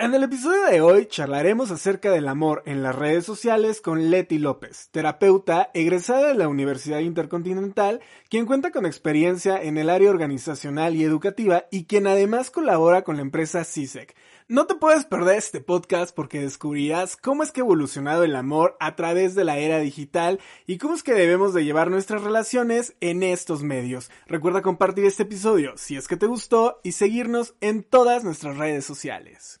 En el episodio de hoy charlaremos acerca del amor en las redes sociales con Leti López, terapeuta egresada de la Universidad Intercontinental, quien cuenta con experiencia en el área organizacional y educativa y quien además colabora con la empresa CISEC. No te puedes perder este podcast porque descubrirás cómo es que ha evolucionado el amor a través de la era digital y cómo es que debemos de llevar nuestras relaciones en estos medios. Recuerda compartir este episodio si es que te gustó y seguirnos en todas nuestras redes sociales.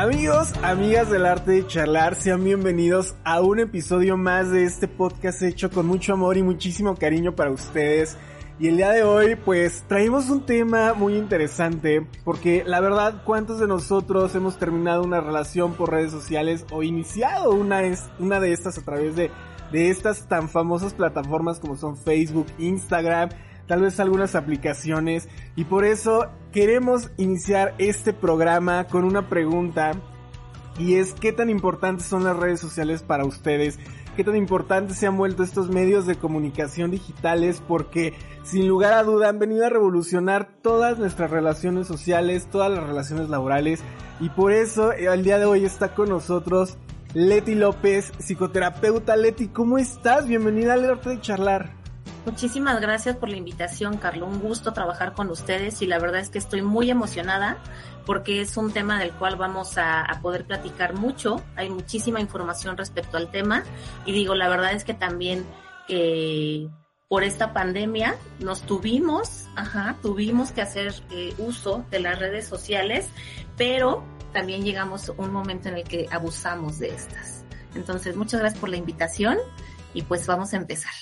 Amigos, amigas del arte de charlar, sean bienvenidos a un episodio más de este podcast hecho con mucho amor y muchísimo cariño para ustedes. Y el día de hoy, pues traemos un tema muy interesante, porque la verdad, ¿cuántos de nosotros hemos terminado una relación por redes sociales o iniciado una, una de estas a través de, de estas tan famosas plataformas como son Facebook, Instagram? Tal vez algunas aplicaciones y por eso queremos iniciar este programa con una pregunta y es qué tan importantes son las redes sociales para ustedes, qué tan importantes se han vuelto estos medios de comunicación digitales porque sin lugar a duda han venido a revolucionar todas nuestras relaciones sociales, todas las relaciones laborales y por eso el día de hoy está con nosotros Leti López, psicoterapeuta. Leti, ¿cómo estás? Bienvenida al arte de charlar. Muchísimas gracias por la invitación, Carlos. Un gusto trabajar con ustedes y la verdad es que estoy muy emocionada porque es un tema del cual vamos a, poder platicar mucho. Hay muchísima información respecto al tema y digo, la verdad es que también eh, por esta pandemia nos tuvimos, ajá, tuvimos que hacer eh, uso de las redes sociales, pero también llegamos a un momento en el que abusamos de estas. Entonces, muchas gracias por la invitación y pues vamos a empezar.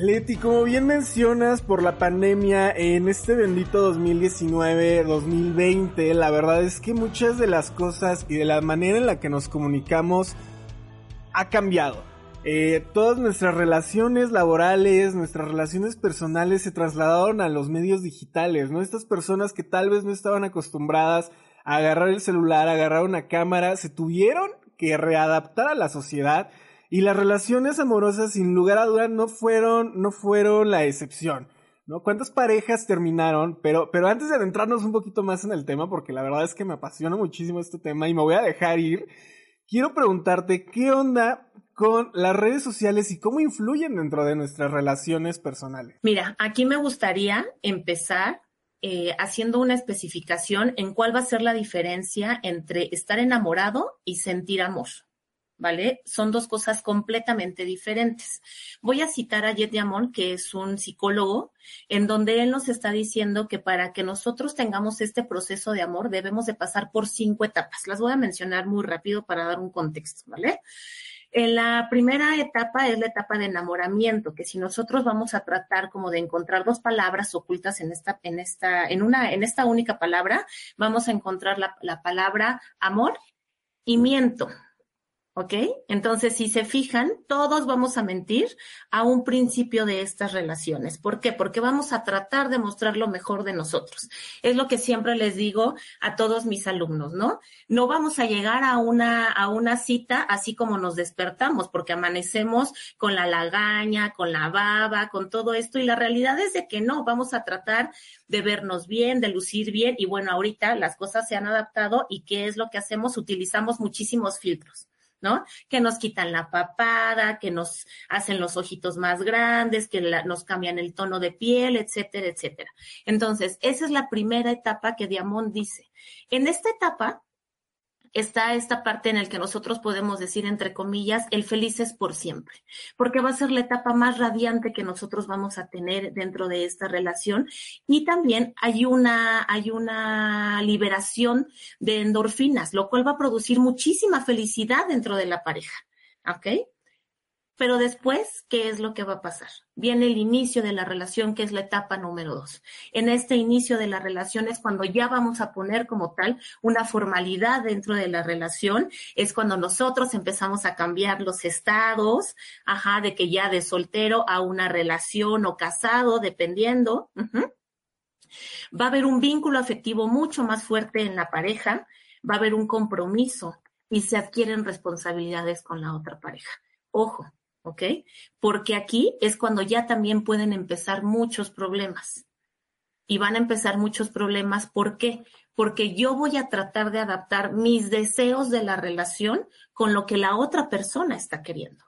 Leti, como bien mencionas, por la pandemia en este bendito 2019-2020, la verdad es que muchas de las cosas y de la manera en la que nos comunicamos ha cambiado. Eh, todas nuestras relaciones laborales, nuestras relaciones personales se trasladaron a los medios digitales, ¿no? Estas personas que tal vez no estaban acostumbradas a agarrar el celular, a agarrar una cámara, se tuvieron que readaptar a la sociedad y las relaciones amorosas, sin lugar a dudas, no fueron, no fueron la excepción. ¿No? ¿Cuántas parejas terminaron? Pero, pero antes de adentrarnos un poquito más en el tema, porque la verdad es que me apasiona muchísimo este tema y me voy a dejar ir, quiero preguntarte qué onda con las redes sociales y cómo influyen dentro de nuestras relaciones personales. Mira, aquí me gustaría empezar eh, haciendo una especificación en cuál va a ser la diferencia entre estar enamorado y sentir amor. ¿Vale? Son dos cosas completamente diferentes. Voy a citar a Jet Diamond, que es un psicólogo, en donde él nos está diciendo que para que nosotros tengamos este proceso de amor debemos de pasar por cinco etapas. Las voy a mencionar muy rápido para dar un contexto, ¿vale? En la primera etapa es la etapa de enamoramiento, que si nosotros vamos a tratar como de encontrar dos palabras ocultas en esta, en esta, en una, en esta única palabra, vamos a encontrar la, la palabra amor y miento, ¿Ok? Entonces, si se fijan, todos vamos a mentir a un principio de estas relaciones. ¿Por qué? Porque vamos a tratar de mostrar lo mejor de nosotros. Es lo que siempre les digo a todos mis alumnos, ¿no? No vamos a llegar a una, a una cita así como nos despertamos, porque amanecemos con la lagaña, con la baba, con todo esto. Y la realidad es de que no, vamos a tratar de vernos bien, de lucir bien. Y bueno, ahorita las cosas se han adaptado y ¿qué es lo que hacemos? Utilizamos muchísimos filtros. ¿No? Que nos quitan la papada, que nos hacen los ojitos más grandes, que nos cambian el tono de piel, etcétera, etcétera. Entonces, esa es la primera etapa que Diamond dice. En esta etapa, está esta parte en la que nosotros podemos decir, entre comillas, el feliz es por siempre, porque va a ser la etapa más radiante que nosotros vamos a tener dentro de esta relación. Y también hay una, hay una liberación de endorfinas, lo cual va a producir muchísima felicidad dentro de la pareja. ¿Ok? Pero después, ¿qué es lo que va a pasar? Viene el inicio de la relación, que es la etapa número dos. En este inicio de la relación es cuando ya vamos a poner como tal una formalidad dentro de la relación, es cuando nosotros empezamos a cambiar los estados, ajá, de que ya de soltero a una relación o casado, dependiendo. Va a haber un vínculo afectivo mucho más fuerte en la pareja, va a haber un compromiso y se adquieren responsabilidades con la otra pareja. Ojo, ¿ok? Porque aquí es cuando ya también pueden empezar muchos problemas. Y van a empezar muchos problemas, ¿por qué? Porque yo voy a tratar de adaptar mis deseos de la relación con lo que la otra persona está queriendo.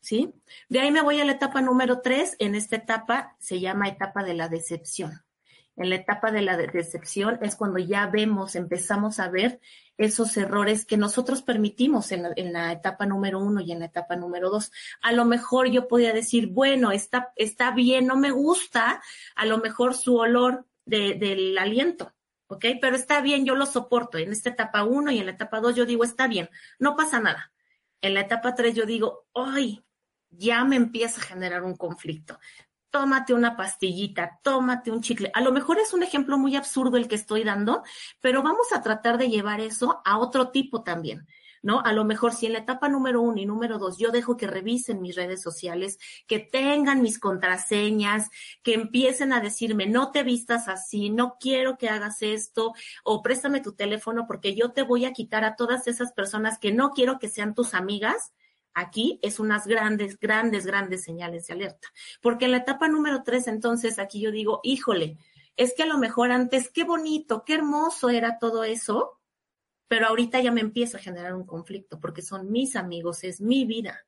¿Sí? De ahí me voy a la etapa número tres. En esta etapa se llama etapa de la decepción en la etapa de la decepción es cuando ya vemos, empezamos a ver esos errores que nosotros permitimos en la, etapa número uno y en la etapa número dos. A lo mejor yo podía decir, bueno, está, está bien, no me gusta, a lo mejor su olor del aliento, ¿ok? Pero está bien, yo lo soporto. En esta etapa uno y en la etapa dos yo digo, está bien, no pasa nada. En la etapa tres yo digo, ay, ya me empieza a generar un conflicto tómate una pastillita, tómate un chicle. A lo mejor es un ejemplo muy absurdo el que estoy dando, pero vamos a tratar de llevar eso a otro tipo también. ¿No? A lo mejor si en la etapa número uno y número dos yo dejo que revisen mis redes sociales, que tengan mis contraseñas, que empiecen a decirme, no te vistas así, no quiero que hagas esto, o préstame tu teléfono porque yo te voy a quitar a todas esas personas que no quiero que sean tus amigas, aquí es unas grandes, grandes, grandes señales de alerta. Porque en la etapa número tres, entonces, aquí yo digo, híjole, es que a lo mejor antes, qué bonito, qué hermoso era todo eso, pero ahorita ya me empieza a generar un conflicto porque son mis amigos, es mi vida,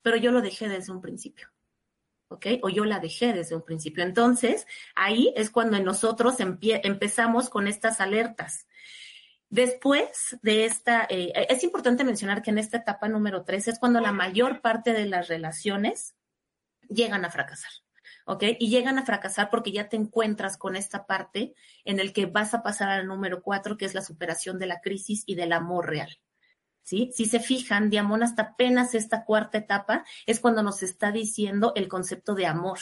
pero yo lo dejé desde un principio. ¿ok? O yo la dejé desde un principio. Entonces, ahí es cuando nosotros empezamos con estas alertas. Después de esta, eh, es importante mencionar que en esta etapa número tres es cuando la mayor parte de las relaciones llegan a fracasar. ¿ok? Y llegan a fracasar porque ya te encuentras con esta parte en el que vas a pasar al número cuatro, que es la superación de la crisis y del amor real. ¿Sí? Si se fijan, Diamond hasta apenas esta cuarta etapa es cuando nos está diciendo el concepto de amor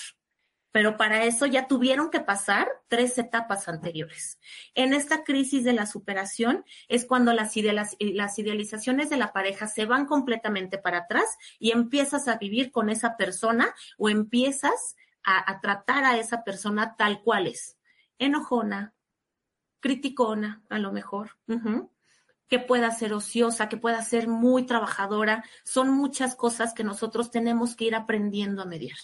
pero para eso ya tuvieron que pasar tres etapas anteriores. En esta crisis de la superación es cuando las, idealizaciones de la pareja se van completamente para atrás y empiezas a vivir con esa persona o empiezas a, tratar a esa persona tal cual es. Enojona, criticona, a lo mejor que pueda ser ociosa, que pueda ser muy trabajadora. Son muchas cosas que nosotros tenemos que ir aprendiendo a medir.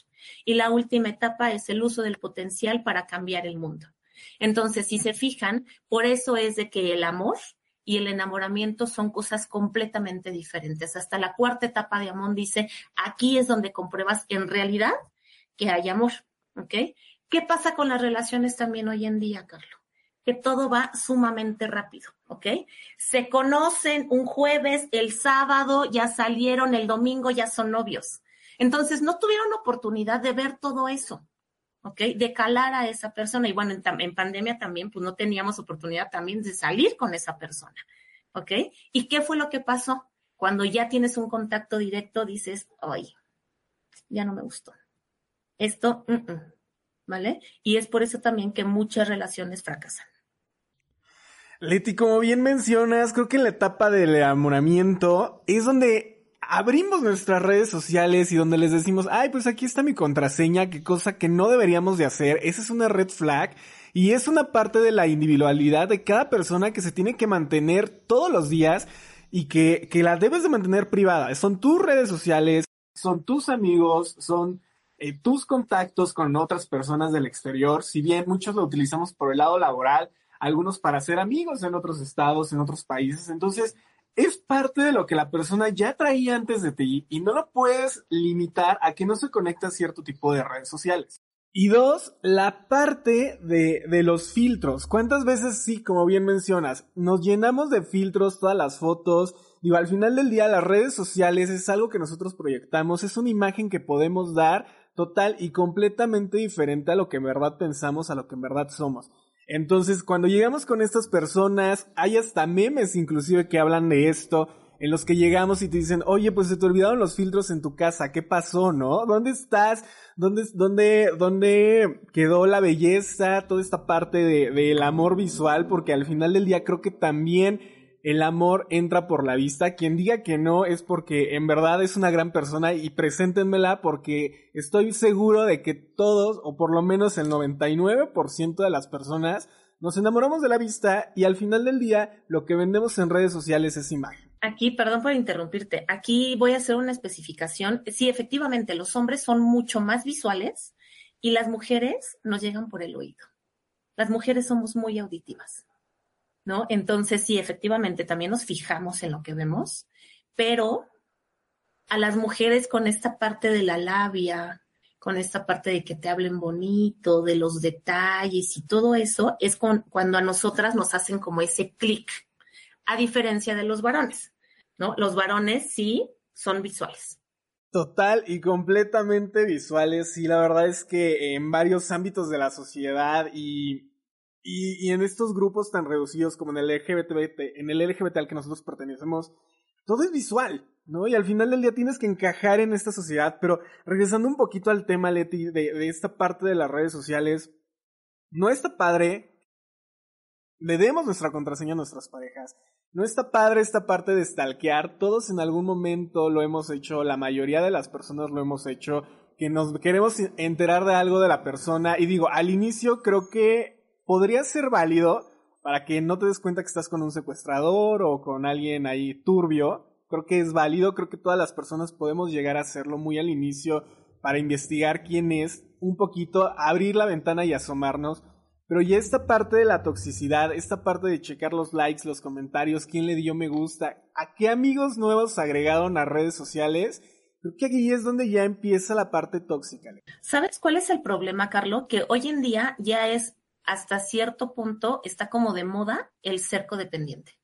Y la última etapa es el uso del potencial para cambiar el mundo. Entonces, si se fijan, por eso es de que el amor y el enamoramiento son cosas completamente diferentes. Hasta la cuarta etapa de Amón dice, aquí es donde compruebas en realidad que hay amor. ¿Ok? ¿Qué pasa con las relaciones también hoy en día, Carlos? Que todo va sumamente rápido, ¿ok? Se conocen un jueves, el sábado ya salieron, el domingo ya son novios. Entonces, no tuvieron oportunidad de ver todo eso, ¿ok? De calar a esa persona. Y bueno, en, pandemia también, pues no teníamos oportunidad también de salir con esa persona, ¿ok? ¿Y qué fue lo que pasó? Cuando ya tienes un contacto directo, dices, ay, ya no me gustó. Esto, ¿vale? Y es por eso también que muchas relaciones fracasan. Leti, como bien mencionas, creo que en la etapa del enamoramiento es donde abrimos nuestras redes sociales y donde les decimos, ay, pues aquí está mi contraseña, qué cosa que no deberíamos de hacer. Esa es una red flag y es una parte de la individualidad de cada persona que se tiene que mantener todos los días y que, que la debes de mantener privada. Son tus redes sociales, son tus amigos, son eh, tus contactos con otras personas del exterior. Si bien muchos lo utilizamos por el lado laboral, algunos para ser amigos en otros estados, en otros países. Entonces, es parte de lo que la persona ya traía antes de ti y no lo puedes limitar a que no se conecte a cierto tipo de redes sociales. Y dos, la parte de, de, los filtros. ¿Cuántas veces, sí, como bien mencionas, nos llenamos de filtros todas las fotos? Digo, al final del día las redes sociales es algo que nosotros proyectamos, es una imagen que podemos dar total y completamente diferente a lo que en verdad pensamos, a lo que en verdad somos. Entonces, cuando llegamos con estas personas, hay hasta memes inclusive que hablan de esto, en los que llegamos y te dicen, oye, pues se te olvidaron los filtros en tu casa, ¿qué pasó, no? ¿Dónde estás? ¿Dónde, dónde, dónde quedó la belleza? Toda esta parte del de, amor visual, porque al final del día creo que también el amor entra por la vista. Quien diga que no es porque en verdad es una gran persona y preséntenmela porque estoy seguro de que todos, o por lo menos el 99% de las personas, nos enamoramos de la vista y al final del día lo que vendemos en redes sociales es imagen. Aquí, perdón por interrumpirte, aquí voy a hacer una especificación. Sí, efectivamente, los hombres son mucho más visuales y las mujeres nos llegan por el oído. Las mujeres somos muy auditivas, ¿no? Entonces, sí, efectivamente, también nos fijamos en lo que vemos, pero a las mujeres con esta parte de la labia, con esta parte de que te hablen bonito, de los detalles y todo eso, es con, cuando a nosotras nos hacen como ese clic, a diferencia de los varones. ¿no? Los varones sí son visuales. Total y completamente visuales. Sí, la verdad es que en varios ámbitos de la sociedad y, y, en estos grupos tan reducidos como en el LGBT, en el LGBT al que nosotros pertenecemos, todo es visual, ¿no? Y al final del día tienes que encajar en esta sociedad. Pero regresando un poquito al tema, Leti, de, de esta parte de las redes sociales, no está padre. Le demos nuestra contraseña a nuestras parejas. No está padre esta parte de stalkear. Todos en algún momento lo hemos hecho, la mayoría de las personas lo hemos hecho, que nos queremos enterar de algo de la persona. Y digo, al inicio creo que podría ser válido para que no te des cuenta que estás con un secuestrador o con alguien ahí turbio. Creo que es válido, creo que todas las personas podemos llegar a hacerlo muy al inicio para investigar quién es, un poquito, abrir la ventana y asomarnos pero ya esta parte de la toxicidad, esta parte de checar los likes, los comentarios, quién le dio me gusta, a qué amigos nuevos agregaron a redes sociales, creo que aquí es donde ya empieza la parte tóxica. ¿Sabes cuál es el problema, Carlos? Que hoy en día ya es hasta cierto punto, está como de moda el ser codependiente.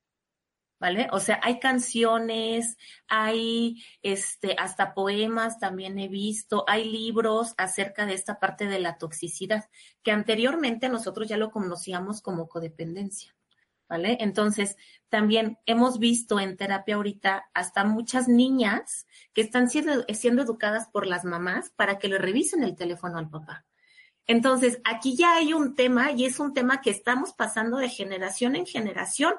¿vale? O sea, hay canciones, hay este, hasta poemas también he visto, hay libros acerca de esta parte de la toxicidad, que anteriormente nosotros ya lo conocíamos como codependencia, ¿vale? Entonces, también hemos visto en terapia ahorita hasta muchas niñas que están siendo, siendo educadas por las mamás para que le revisen el teléfono al papá. Entonces, aquí ya hay un tema y es un tema que estamos pasando de generación en generación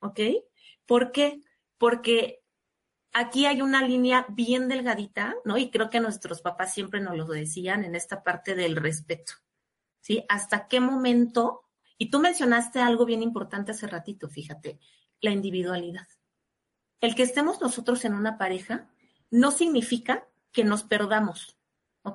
¿ok? ¿Por qué? Porque aquí hay una línea bien delgadita, ¿no? Y creo que nuestros papás siempre nos lo decían en esta parte del respeto, ¿sí? ¿Hasta qué momento? Y tú mencionaste algo bien importante hace ratito, fíjate, la individualidad. El que estemos nosotros en una pareja no significa que nos perdamos,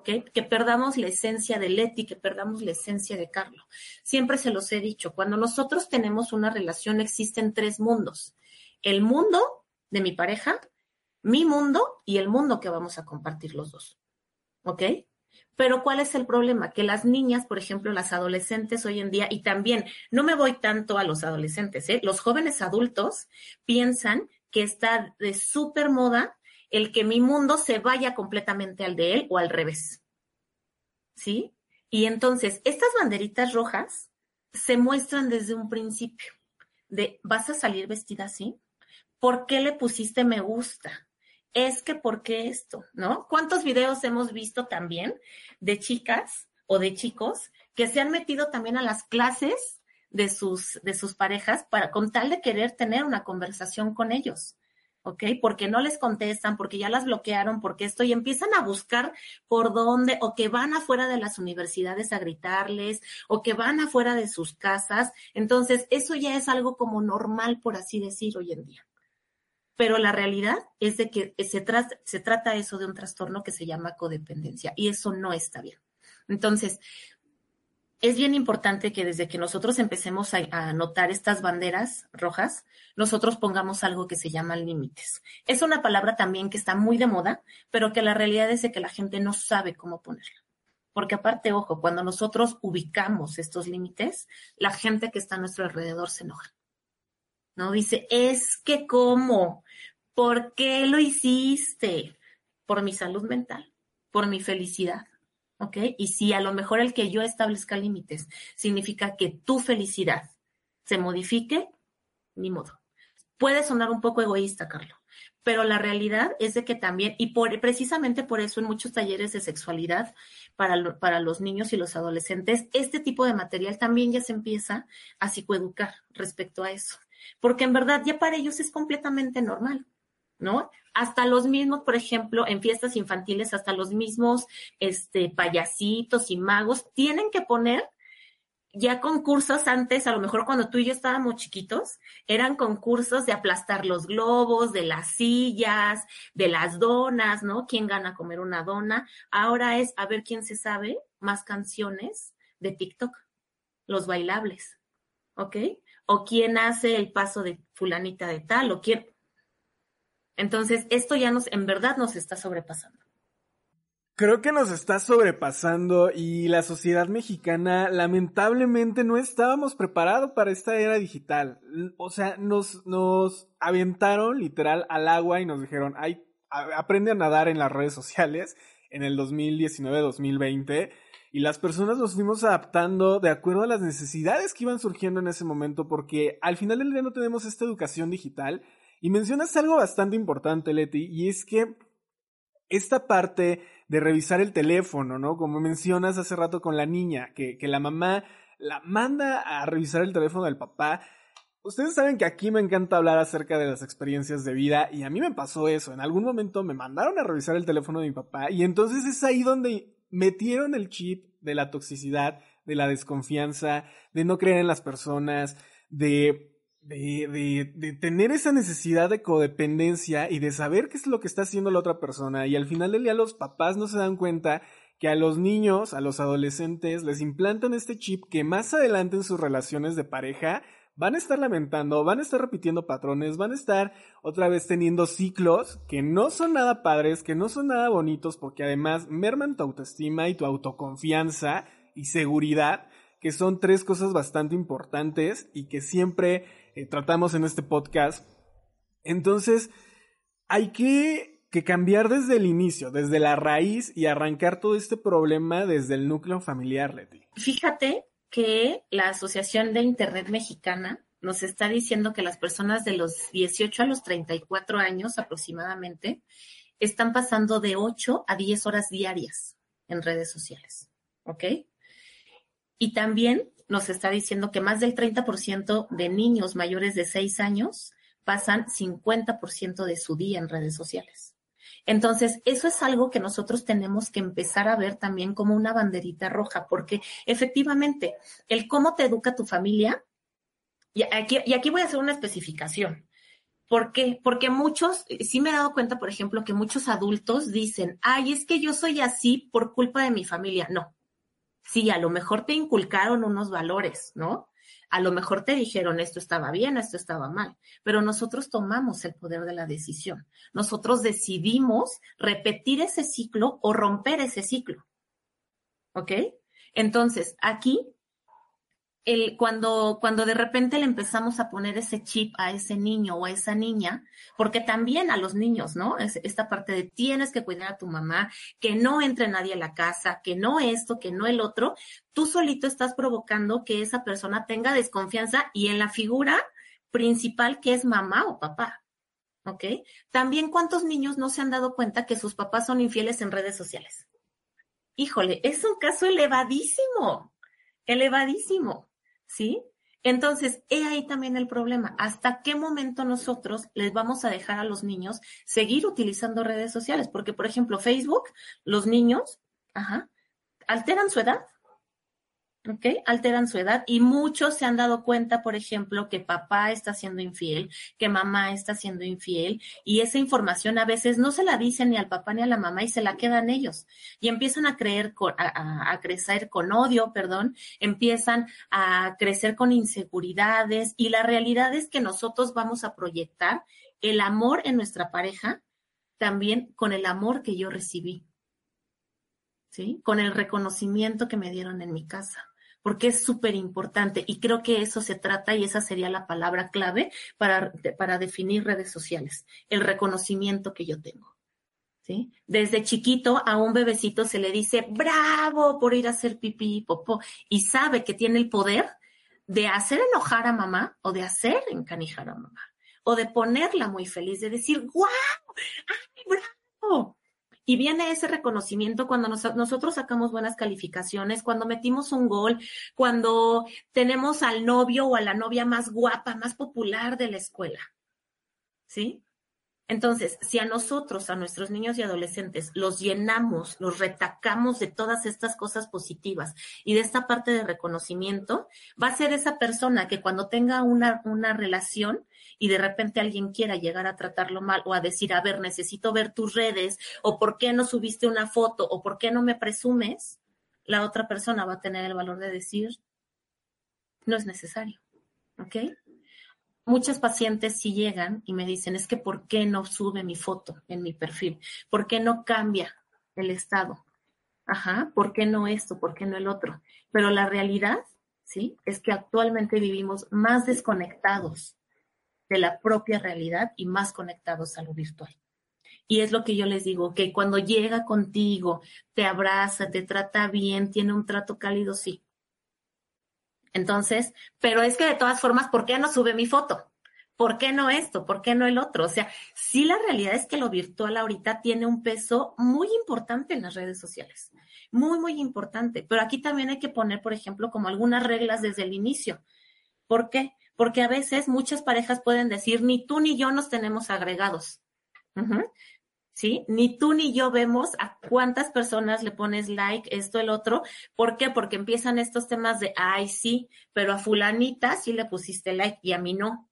que perdamos la esencia de Leti, que perdamos la esencia de Carlos. Siempre se los he dicho, cuando nosotros tenemos una relación existen tres mundos. El mundo de mi pareja, mi mundo y el mundo que vamos a compartir los dos. ¿Ok? Pero ¿cuál es el problema? Que las niñas, por ejemplo, las adolescentes hoy en día, y también no me voy tanto a los adolescentes, ¿eh? los jóvenes adultos piensan que está de súper moda el que mi mundo se vaya completamente al de él o al revés. ¿Sí? Y entonces, estas banderitas rojas se muestran desde un principio de, ¿vas a salir vestida así? ¿Por qué le pusiste me gusta? Es que, ¿por qué esto? ¿No? ¿Cuántos videos hemos visto también de chicas o de chicos que se han metido también a las clases de sus, de sus parejas para con tal de querer tener una conversación con ellos? ¿Ok? Porque no les contestan, porque ya las bloquearon, porque esto, y empiezan a buscar por dónde, o que van afuera de las universidades a gritarles, o que van afuera de sus casas. Entonces, eso ya es algo como normal, por así decir, hoy en día. Pero la realidad es de que se, se trata eso de un trastorno que se llama codependencia, y eso no está bien. Entonces, es bien importante que desde que nosotros empecemos a, notar estas banderas rojas, nosotros pongamos algo que se llama límites. Es una palabra también que está muy de moda, pero que la realidad es de que la gente no sabe cómo ponerla. Porque aparte, ojo, cuando nosotros ubicamos estos límites, la gente que está a nuestro alrededor se enoja. ¿No? Dice, es que cómo, ¿por qué lo hiciste? Por mi salud mental, por mi felicidad ¿ok? Y si a lo mejor el que yo establezca límites significa que tu felicidad se modifique, ni modo. Puede sonar un poco egoísta, Carlos, pero la realidad es de que también, y por, precisamente por eso en muchos talleres de sexualidad para, para los niños y los adolescentes, este tipo de material también ya se empieza a psicoeducar respecto a eso, porque en verdad ya para ellos es completamente normal. ¿No? Hasta los mismos, por ejemplo, en fiestas infantiles, hasta los mismos este, payasitos y magos tienen que poner ya concursos antes, a lo mejor cuando tú y yo estábamos chiquitos, eran concursos de aplastar los globos, de las sillas, de las donas, ¿no? ¿Quién gana comer una dona? Ahora es a ver quién se sabe más canciones de TikTok, los bailables, ¿ok? O quién hace el paso de fulanita de tal, o quién. Entonces, esto ya nos, en verdad nos está sobrepasando. Creo que nos está sobrepasando y la sociedad mexicana lamentablemente no estábamos preparados para esta era digital. O sea, nos, nos aventaron literal al agua y nos dijeron, ay, aprende a nadar en las redes sociales en el 2019-2020 y las personas nos fuimos adaptando de acuerdo a las necesidades que iban surgiendo en ese momento porque al final del día no tenemos esta educación digital y mencionas algo bastante importante, Leti, y es que esta parte de revisar el teléfono, ¿no? Como mencionas hace rato con la niña, que, que la mamá la manda a revisar el teléfono del papá. Ustedes saben que aquí me encanta hablar acerca de las experiencias de vida y a mí me pasó eso. En algún momento me mandaron a revisar el teléfono de mi papá y entonces es ahí donde metieron el chip de la toxicidad, de la desconfianza, de no creer en las personas, de de, de, de, tener esa necesidad de codependencia y de saber qué es lo que está haciendo la otra persona. Y al final del día los papás no se dan cuenta que a los niños, a los adolescentes, les implantan este chip que más adelante en sus relaciones de pareja van a estar lamentando, van a estar repitiendo patrones, van a estar otra vez teniendo ciclos que no son nada padres, que no son nada bonitos, porque además merman tu autoestima y tu autoconfianza y seguridad, que son tres cosas bastante importantes y que siempre eh, tratamos en este podcast. Entonces, hay que, que cambiar desde el inicio, desde la raíz y arrancar todo este problema desde el núcleo familiar, Leti. Fíjate que la Asociación de Internet Mexicana nos está diciendo que las personas de los 18 a los 34 años aproximadamente están pasando de 8 a 10 horas diarias en redes sociales. ¿Ok? Y también nos está diciendo que más del 30% de niños mayores de 6 años pasan 50% de su día en redes sociales. Entonces, eso es algo que nosotros tenemos que empezar a ver también como una banderita roja, porque efectivamente, el cómo te educa tu familia, y aquí, y aquí voy a hacer una especificación. ¿Por qué? Porque muchos, sí me he dado cuenta, por ejemplo, que muchos adultos dicen, ay, es que yo soy así por culpa de mi familia. No, Sí, a lo mejor te inculcaron unos valores, ¿no? A lo mejor te dijeron esto estaba bien, esto estaba mal, pero nosotros tomamos el poder de la decisión. Nosotros decidimos repetir ese ciclo o romper ese ciclo. ¿Ok? Entonces, aquí el, cuando, cuando de repente le empezamos a poner ese chip a ese niño o a esa niña, porque también a los niños, ¿no? Es, esta parte de tienes que cuidar a tu mamá, que no entre nadie a la casa, que no esto, que no el otro, tú solito estás provocando que esa persona tenga desconfianza y en la figura principal que es mamá o papá. ¿Ok? También cuántos niños no se han dado cuenta que sus papás son infieles en redes sociales. Híjole, es un caso elevadísimo, elevadísimo. ¿Sí? Entonces, he ahí también el problema. ¿Hasta qué momento nosotros les vamos a dejar a los niños seguir utilizando redes sociales? Porque, por ejemplo, Facebook, los niños, ajá, alteran su edad. ¿Ok? Alteran su edad y muchos se han dado cuenta, por ejemplo, que papá está siendo infiel, que mamá está siendo infiel y esa información a veces no se la dicen ni al papá ni a la mamá y se la quedan ellos y empiezan a creer, a, a crecer con odio, perdón, empiezan a crecer con inseguridades y la realidad es que nosotros vamos a proyectar el amor en nuestra pareja también con el amor que yo recibí. ¿Sí? Con el reconocimiento que me dieron en mi casa porque es súper importante y creo que eso se trata y esa sería la palabra clave para, para definir redes sociales, el reconocimiento que yo tengo. ¿Sí? Desde chiquito a un bebecito se le dice bravo por ir a hacer pipí popó y sabe que tiene el poder de hacer enojar a mamá o de hacer encanijar a mamá. o de ponerla muy feliz, de decir, ¡guau! ¡Ay, bravo! Y viene ese reconocimiento cuando nosotros sacamos buenas calificaciones, cuando metimos un gol, cuando tenemos al novio o a la novia más guapa, más popular de la escuela. ¿Sí? Entonces, si a nosotros, a nuestros niños y adolescentes, los llenamos, los retacamos de todas estas cosas positivas y de esta parte de reconocimiento, va a ser esa persona que cuando tenga una, una relación y de repente alguien quiera llegar a tratarlo mal o a decir, a ver, necesito ver tus redes o por qué no subiste una foto o por qué no me presumes, la otra persona va a tener el valor de decir, no es necesario. ¿Ok? Muchas pacientes sí llegan y me dicen, es que ¿por qué no sube mi foto en mi perfil? ¿Por qué no cambia el estado? Ajá, ¿por qué no esto? ¿Por qué no el otro? Pero la realidad, ¿sí? Es que actualmente vivimos más desconectados de la propia realidad y más conectados a lo virtual. Y es lo que yo les digo, que cuando llega contigo, te abraza, te trata bien, tiene un trato cálido, sí, entonces, pero es que de todas formas, ¿por qué no sube mi foto? ¿Por qué no esto? ¿Por qué no el otro? O sea, sí la realidad es que lo virtual ahorita tiene un peso muy importante en las redes sociales. Muy, muy importante. Pero aquí también hay que poner, por ejemplo, como algunas reglas desde el inicio. ¿Por qué? Porque a veces muchas parejas pueden decir, ni tú ni yo nos tenemos agregados. ¿Sí? Ni tú ni yo vemos a cuántas personas le pones like, esto, el otro. ¿Por qué? Porque empiezan estos temas de, ay, sí, pero a fulanita sí le pusiste like y a mí no.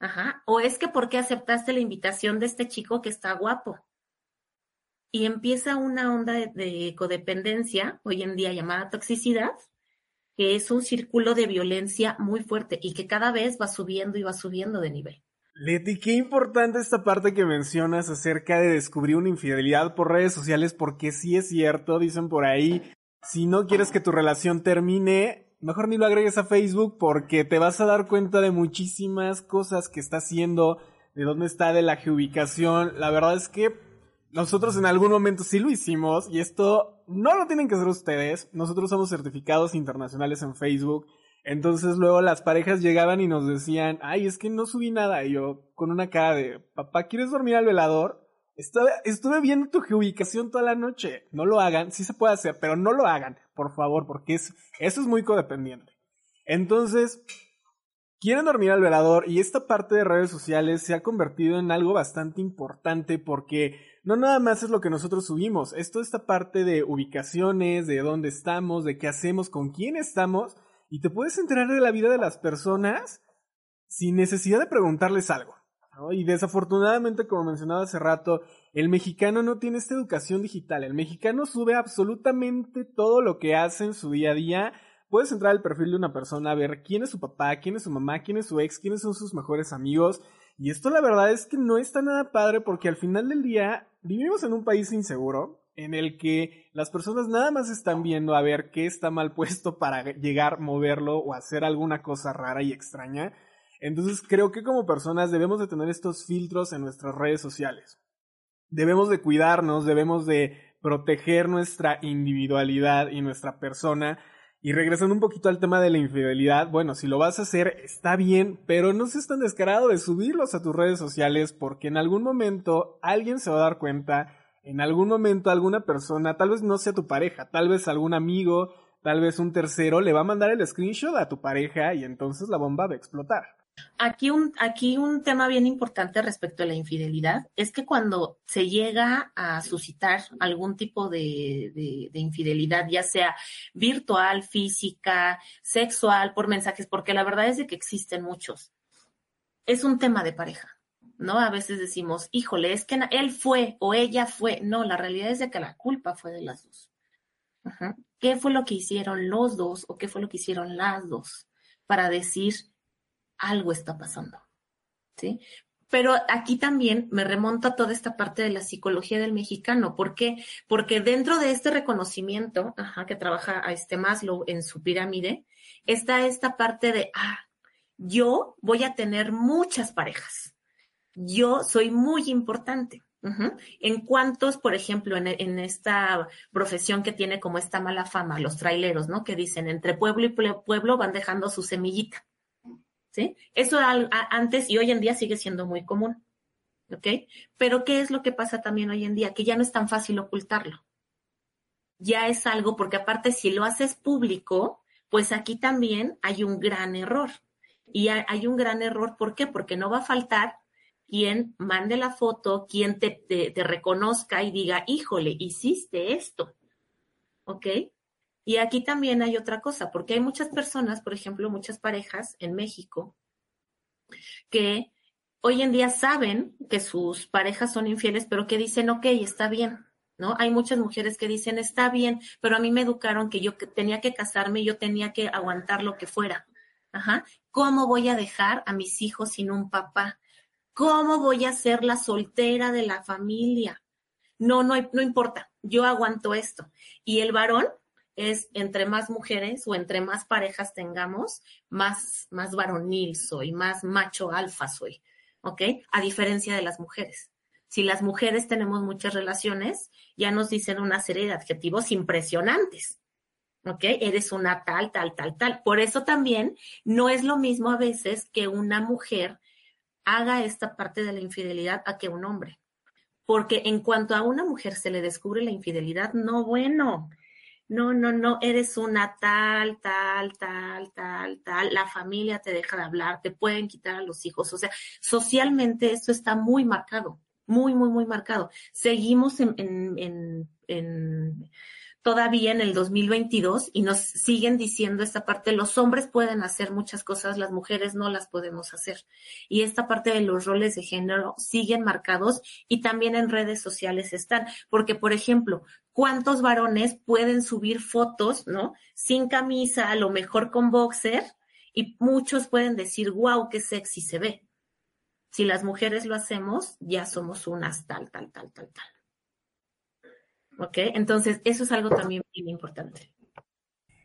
Ajá. O es que ¿por qué aceptaste la invitación de este chico que está guapo? Y empieza una onda de, de codependencia, hoy en día llamada toxicidad, que es un círculo de violencia muy fuerte y que cada vez va subiendo y va subiendo de nivel. Leti, qué importante esta parte que mencionas acerca de descubrir una infidelidad por redes sociales, porque sí es cierto, dicen por ahí, si no quieres que tu relación termine, mejor ni lo agregues a Facebook porque te vas a dar cuenta de muchísimas cosas que está haciendo, de dónde está de la geoubicación. La verdad es que nosotros en algún momento sí lo hicimos y esto no lo tienen que hacer ustedes. Nosotros somos certificados internacionales en Facebook entonces luego las parejas llegaban y nos decían, ay, es que no subí nada. Y yo con una cara de, papá, ¿quieres dormir al velador? Estuve, estuve viendo tu ubicación toda la noche. No lo hagan, sí se puede hacer, pero no lo hagan, por favor, porque es, eso es muy codependiente. Entonces, quieren dormir al velador y esta parte de redes sociales se ha convertido en algo bastante importante porque no nada más es lo que nosotros subimos, es toda esta parte de ubicaciones, de dónde estamos, de qué hacemos, con quién estamos y te puedes enterar de la vida de las personas sin necesidad de preguntarles algo. Y desafortunadamente, como mencionaba hace rato, el mexicano no tiene esta educación digital. El mexicano sube absolutamente todo lo que hace en su día a día. Puedes entrar al perfil de una persona ver quién es su papá, quién es su mamá, quién es su ex, quiénes son sus mejores amigos. Y esto la verdad es que no está nada padre porque al final del día vivimos en un país inseguro en el que las personas nada más están viendo a ver qué está mal puesto para llegar, moverlo o hacer alguna cosa rara y extraña. Entonces creo que como personas debemos de tener estos filtros en nuestras redes sociales. Debemos de cuidarnos, debemos de proteger nuestra individualidad y nuestra persona. Y regresando un poquito al tema de la infidelidad, bueno, si lo vas a hacer está bien, pero no seas tan descarado de subirlos a tus redes sociales porque en algún momento alguien se va a dar cuenta en algún momento alguna persona, tal vez no sea tu pareja, tal vez algún amigo, tal vez un tercero, le va a mandar el screenshot a tu pareja y entonces la bomba va a explotar. Aquí un, aquí un tema bien importante respecto a la infidelidad es que cuando se llega a suscitar algún tipo de, de, infidelidad, ya sea virtual, física, sexual, por mensajes, porque la verdad es de que existen muchos, es un tema de pareja. ¿No? A veces decimos, híjole, es que él fue o ella fue. No, la realidad es de que la culpa fue de las dos. ¿Qué fue lo que hicieron los dos o qué fue lo que hicieron las dos para decir algo está pasando? ¿Sí? Pero aquí también me remonto a toda esta parte de la psicología del mexicano. ¿Por qué? Porque dentro de este reconocimiento ajá, que trabaja a este Maslow en su pirámide, está esta parte de, ah, yo voy a tener muchas parejas yo soy muy importante. En cuantos, por ejemplo, en, esta profesión que tiene como esta mala fama, los traileros, ¿no? Que dicen, entre pueblo y pueblo van dejando su semillita. ¿sí? Eso antes y hoy en día sigue siendo muy común, ¿ok? Pero ¿qué es lo que pasa también hoy en día? Que ya no es tan fácil ocultarlo. Ya es algo, porque aparte si lo haces público, pues aquí también hay un gran error. Y hay un gran error, ¿por qué? Porque no va a faltar quien mande la foto, quien te, reconozca y diga, híjole, hiciste esto. ¿Ok? Y aquí también hay otra cosa, porque hay muchas personas, por ejemplo, muchas parejas en México, que hoy en día saben que sus parejas son infieles, pero que dicen, ok, está bien, ¿no? Hay muchas mujeres que dicen, está bien, pero a mí me educaron que yo tenía que casarme yo tenía que aguantar lo que fuera. Ajá. ¿Cómo voy a dejar a mis hijos sin un papá? ¿Cómo voy a ser la soltera de la familia? No, no, no importa, yo aguanto esto. Y el varón es entre más mujeres o entre más parejas tengamos, más, más varonil soy, más macho alfa soy, ¿ok? A diferencia de las mujeres. Si las mujeres tenemos muchas relaciones, ya nos dicen una serie de adjetivos impresionantes. ¿ok? Eres una tal, tal, tal, tal. Por eso también no es lo mismo a veces que una mujer haga esta parte de la infidelidad a que un hombre. Porque en cuanto a una mujer se le descubre la infidelidad, no, bueno, no, no, no, eres una tal, tal, tal, tal, tal, la familia te deja de hablar, te pueden quitar a los hijos, o sea, socialmente esto está muy marcado, muy, muy, muy marcado. Seguimos en, en, en, en todavía en el 2022 y nos siguen diciendo esta parte, los hombres pueden hacer muchas cosas, las mujeres no las podemos hacer. Y esta parte de los roles de género siguen marcados y también en redes sociales están, porque por ejemplo, ¿cuántos varones pueden subir fotos, ¿no? Sin camisa, a lo mejor con boxer, y muchos pueden decir, wow, qué sexy se ve. Si las mujeres lo hacemos, ya somos unas tal, tal, tal, tal, tal. ¿Ok? Entonces, eso es algo también bien importante.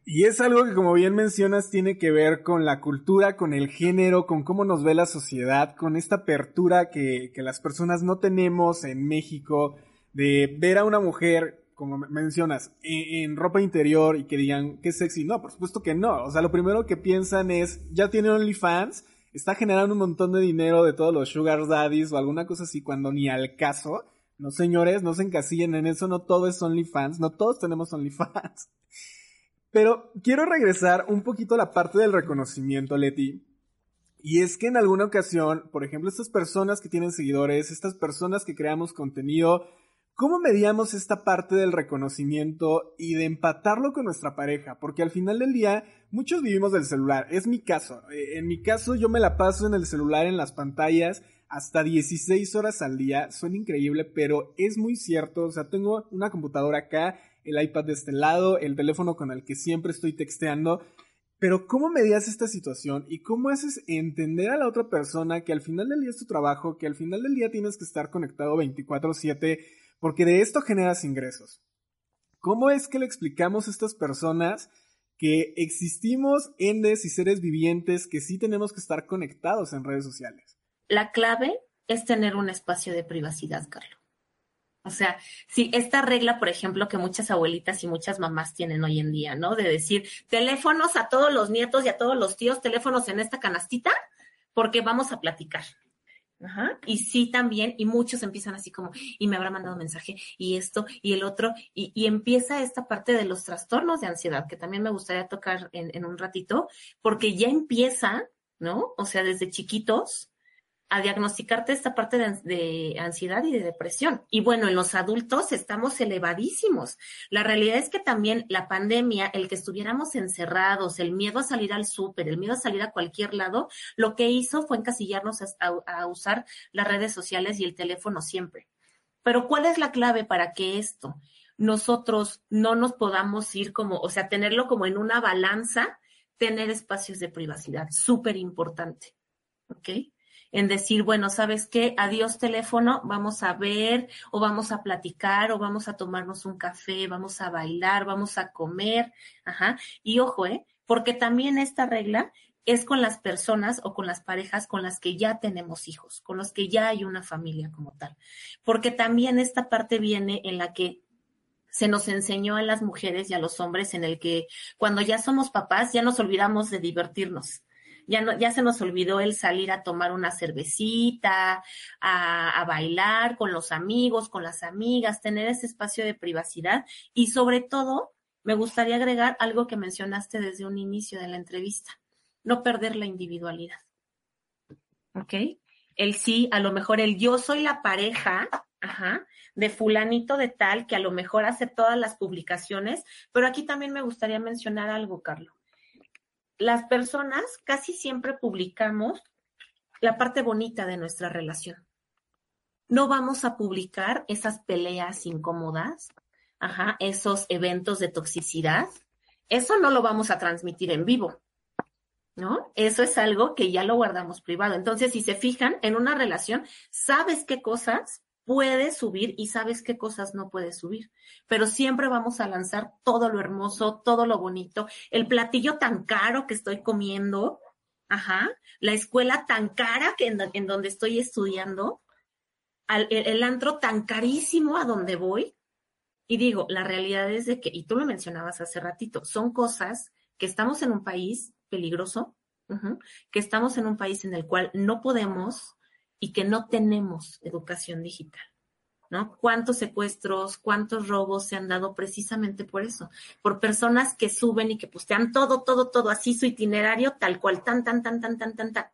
Y es algo que, como bien mencionas, tiene que ver con la cultura, con el género, con cómo nos ve la sociedad, con esta apertura que, que las personas no tenemos en México de ver a una mujer, como mencionas, en, ropa interior y que digan que sexy. No, por supuesto que no. O sea, lo primero que piensan es, ya tiene OnlyFans, está generando un montón de dinero de todos los sugar daddies o alguna cosa así cuando ni al caso. No, señores, no se encasillen en eso, no todo es OnlyFans, no todos tenemos OnlyFans. Pero quiero regresar un poquito a la parte del reconocimiento, Leti. Y es que en alguna ocasión, por ejemplo, estas personas que tienen seguidores, estas personas que creamos contenido, ¿cómo medíamos esta parte del reconocimiento y de empatarlo con nuestra pareja? Porque al final del día, muchos vivimos del celular. Es mi caso. Eh, en mi caso, yo me la paso en el celular, en las pantallas, hasta 16 horas al día. Suena increíble, pero es muy cierto. O sea, tengo una computadora acá, el iPad de este lado, el teléfono con el que siempre estoy texteando. Pero ¿cómo medías esta situación y cómo haces entender a la otra persona que al final del día es tu trabajo, que al final del día tienes que estar conectado 24/7 porque de esto generas ingresos? ¿Cómo es que le explicamos a estas personas que existimos endes y seres vivientes que sí tenemos que estar conectados en redes sociales? La clave es tener un espacio de privacidad, Carlos. O sea, si esta regla, por ejemplo, que muchas abuelitas y muchas mamás tienen hoy en día, ¿no? De decir, teléfonos a todos los nietos y a todos los tíos, teléfonos en esta canastita, porque vamos a platicar. Ajá. Y sí también, y muchos empiezan así como, y me habrá mandado mensaje, y esto, y el otro, y, empieza esta parte de los trastornos de ansiedad, que también me gustaría tocar en, en un ratito, porque ya empieza, ¿no? O sea, desde chiquitos, a diagnosticarte esta parte de, ansiedad y de depresión. Y bueno, en los adultos estamos elevadísimos. La realidad es que también la pandemia, el que estuviéramos encerrados, el miedo a salir al súper, el miedo a salir a cualquier lado, lo que hizo fue encasillarnos a usar las redes sociales y el teléfono siempre. Pero ¿cuál es la clave para que esto nosotros no nos podamos ir como, o sea, tenerlo como en una balanza, tener espacios de privacidad, súper importante. ¿Ok? En decir, bueno, ¿sabes qué? Adiós teléfono, vamos a ver o vamos a platicar o vamos a tomarnos un café, vamos a bailar, vamos a comer, ajá. Y ojo, ¿eh? Porque también esta regla es con las personas o con las parejas con las que ya tenemos hijos, con los que ya hay una familia como tal. Porque también esta parte viene en la que se nos enseñó a las mujeres y a los hombres en el que cuando ya somos papás ya nos olvidamos de divertirnos Ya, no, ya se nos olvidó el salir a tomar una cervecita, a, bailar con los amigos, con las amigas, tener ese espacio de privacidad y sobre todo, me gustaría agregar algo que mencionaste desde un inicio de la entrevista, no perder la individualidad. ¿Ok? El sí, a lo mejor el yo soy la pareja, ajá, de fulanito de tal que a lo mejor hace todas las publicaciones, pero aquí también me gustaría mencionar algo, Carlos. Las personas casi siempre publicamos la parte bonita de nuestra relación. No vamos a publicar esas peleas incómodas, ajá, esos eventos de toxicidad. Eso no lo vamos a transmitir en vivo. ¿no? Eso es algo que ya lo guardamos privado. Entonces, si se fijan en una relación, sabes qué cosas puedes subir y sabes qué cosas no puedes subir. Pero siempre vamos a lanzar todo lo hermoso, todo lo bonito, el platillo tan caro que estoy comiendo, ajá, la escuela tan cara que en, donde estoy estudiando, el, el antro tan carísimo a donde voy. Y digo, la realidad es de que, y tú lo mencionabas hace ratito, son cosas que estamos en un país peligroso, que estamos en un país en el cual no podemos y que no tenemos educación digital. ¿No? ¿Cuántos secuestros, cuántos robos se han dado precisamente por eso? Por personas que suben y que postean todo, todo, todo, así su itinerario, tal cual, tan, tan, tan, tan, tan, tan, tan.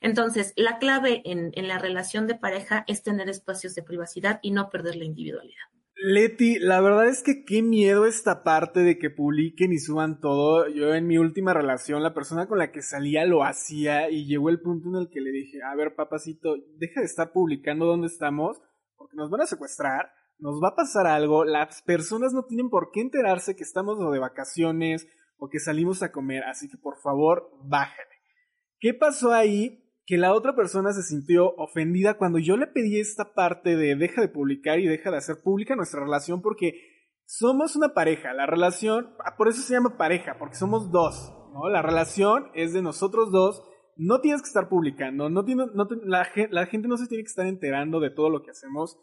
Entonces, la clave en, en la relación de pareja es tener espacios de privacidad y no perder la individualidad. Leti, la verdad es que qué miedo esta parte de que publiquen y suban todo. Yo en mi última relación, la persona con la que salía lo hacía y llegó el punto en el que le dije, a ver, papacito, deja de estar publicando dónde estamos porque nos van a secuestrar, nos va a pasar algo, las personas no tienen por qué enterarse que estamos de vacaciones o que salimos a comer, así que por favor, bájale. ¿Qué pasó ahí? Que la otra persona se sintió ofendida cuando yo le pedí esta parte de deja de publicar y deja de hacer pública nuestra relación porque somos una pareja, la relación, ah, por eso se llama pareja, porque somos dos, ¿no? La relación es de nosotros dos, no tienes que estar publicando, no tiene, no la, la gente no se tiene que estar enterando de todo lo que hacemos.